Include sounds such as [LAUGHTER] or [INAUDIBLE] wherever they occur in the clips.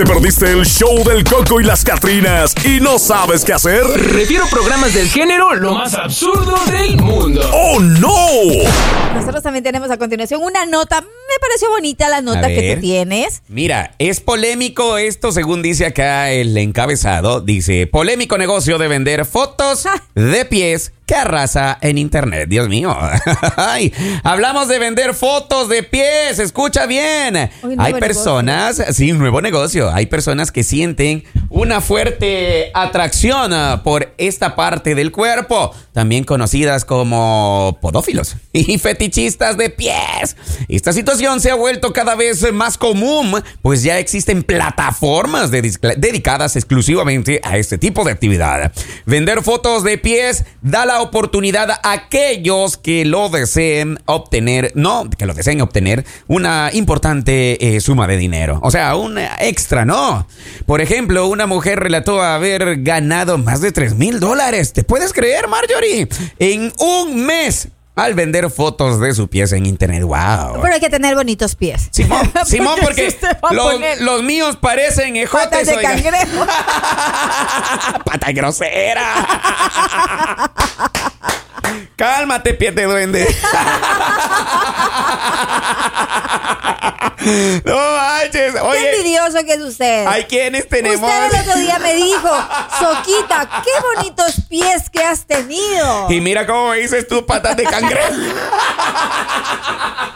¿Te perdiste el show del Coco y las Catrinas y no sabes qué hacer? Refiero programas del género lo más absurdo del mundo. ¡Oh, no! Nosotros también tenemos a continuación una nota. Me pareció bonita la nota que tú tienes. Mira, es polémico esto según dice acá el encabezado. Dice, polémico negocio de vender fotos Ah. de pies que arrasa en internet. Dios mío. [LAUGHS] Ay, hablamos de vender fotos de pies. Escucha bien. Uy, Hay personas, sí, un nuevo negocio. Hay personas que sienten una fuerte atracción ah, por esta parte del cuerpo, también conocidas como podófilos [LAUGHS] y fetichistas de pies. Esta situación se ha vuelto cada vez más común, pues ya existen plataformas de- dedicadas exclusivamente a este tipo de actividad. Vender fotos de pies da la oportunidad a aquellos que lo deseen obtener, no, que lo deseen obtener una importante eh, suma de dinero. O sea, un extra, ¿no? Por ejemplo, una mujer relató haber ganado más de 3 mil dólares. ¿Te puedes creer, Marjorie? En un mes al vender fotos de sus pies en internet. ¡Wow! Pero hay que tener bonitos pies. Simón, [LAUGHS] Simón, porque los, míos parecen ejotes. patas de cangrejo. [LAUGHS] Pata grosera. [LAUGHS] Cálmate, pie de duende. [LAUGHS] no manches. Qué Oye, envidioso que es usted. hay quienes tenemos. Usted el otro día me dijo, Soquita, qué bonitos pies que has tenido. Y mira cómo me dices tú, patas de cangrejo. [LAUGHS]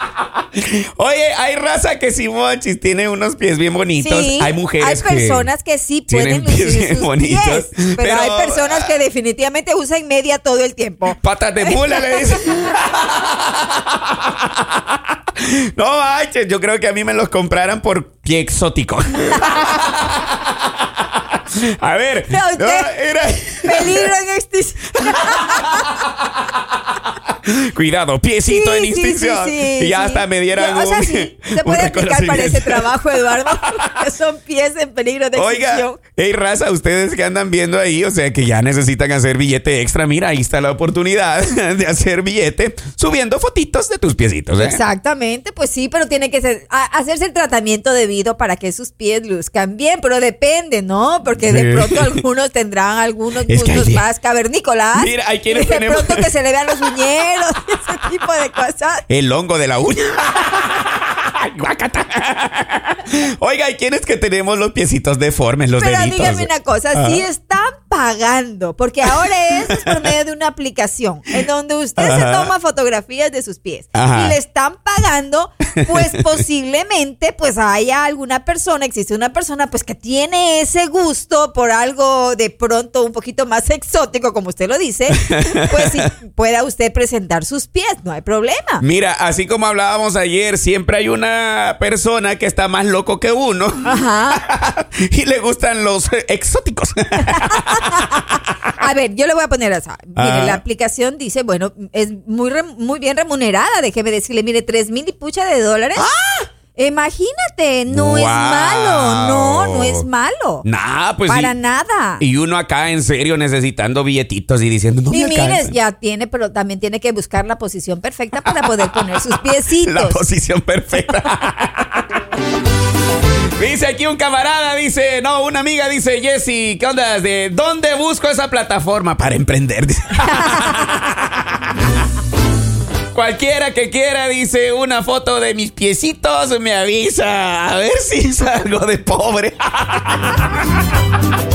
Oye, hay raza que Simonchis tiene unos pies bien bonitos. Sí, hay mujeres hay personas que, sí pueden tienen pies bien sus bonitos, pies, pero, pero- hay personas que definitivamente usan media todo el tiempo. Patas de mula, le dicen. [LAUGHS] No manches, yo creo que a mí me los compraran por pie exótico. A ver, No, usted- no, era- Peligro en extinción. [LAUGHS] [LAUGHS] cuidado, piecito Sí, en sí, extinción. sí, sí, y ya hasta me dieran Yo- o sea, un, sí, [LAUGHS] un se puede aplicar para ese trabajo, Eduardo. [LAUGHS] que son pies en peligro de Oiga, extinción. hey raza, ustedes que andan viendo ahí, o sea que ya necesitan hacer billete extra, mira, ahí está la oportunidad [LAUGHS] de hacer billete subiendo fotitos de tus piecitos. ¿eh? Exactamente, pues sí, pero tiene que ser, a- hacerse el tratamiento debido para que sus pies luzcan bien, pero depende, ¿no? Porque de pronto algunos tendrán algunos [LAUGHS] de- más cavernícolas. Mira, hay quienes de tenemos- pronto que se le vean los uñeros, [LAUGHS] ese tipo de cosas. El hongo de la uña. [LAUGHS] Oiga, hay quienes que tenemos los piecitos deformes, los Pero deditos. dígame una cosa, si están pagando, porque ahora [LAUGHS] eso es por medio de una aplicación en donde usted se toma fotografías de sus pies Ajá. y le están pagando, pues [LAUGHS] posiblemente pues haya alguna persona, existe una persona pues que tiene ese gusto por algo de pronto un poquito más exótico, como usted lo dice, [LAUGHS] pues sí, pueda usted presentar sus pies, no hay problema. Mira, así como hablábamos ayer, siempre hay una persona que está más loco que uno Ajá. y le gustan los eh, exóticos. A ver, yo le voy a poner esa. Mire, Ajá. la aplicación dice, bueno, es muy, muy bien remunerada, déjeme decirle, mire, tres mil y pucha de dólares. Imagínate, no es ¡Ah! Malo, no, no es malo. nah, pues Para nada. Y uno acá en serio necesitando billetitos y diciendo, no Y me mires, alcanza". ya tiene, pero también tiene que buscar la posición perfecta para poder poner sus [LAUGHS] piecitos. La posición perfecta. [LAUGHS] Dice aquí un camarada, dice, no, una amiga dice, Jessy, ¿qué onda? ¿De dónde busco esa plataforma para emprender? [LAUGHS] Cualquiera que quiera, dice, una foto de mis piecitos, me avisa. A ver si salgo de pobre. [LAUGHS]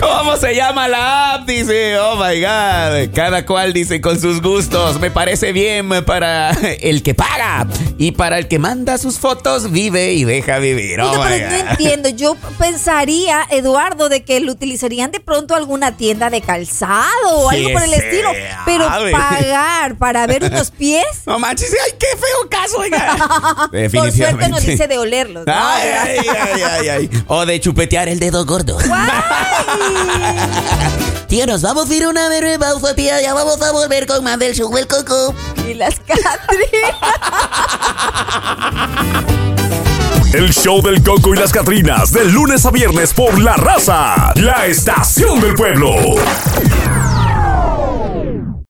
¿Cómo se llama la app? Dice, oh my god. Cada cual dice con sus gustos. Me parece bien para el que paga. Y para el que manda sus fotos, vive y deja vivir. Oh my pero no god. entiendo. Yo pensaría, Eduardo, de que lo utilizarían de pronto alguna tienda de calzado o algo por el estilo. Pero pagar para ver unos pies. [LAUGHS] No manches, ay, qué feo caso, oiga. [LAUGHS] Por suerte nos dice de olerlos. ¿no? Ay, ay, ay, ay, ay. O de chupetear el dedo gordo. [LAUGHS] [LAUGHS] Tío, nos vamos a ir a una breve pausa, tía. Ya vamos a volver con más del show del coco. Y las Catrinas. El show del Coco y las Catrinas, de lunes a viernes por La Raza, la estación del pueblo.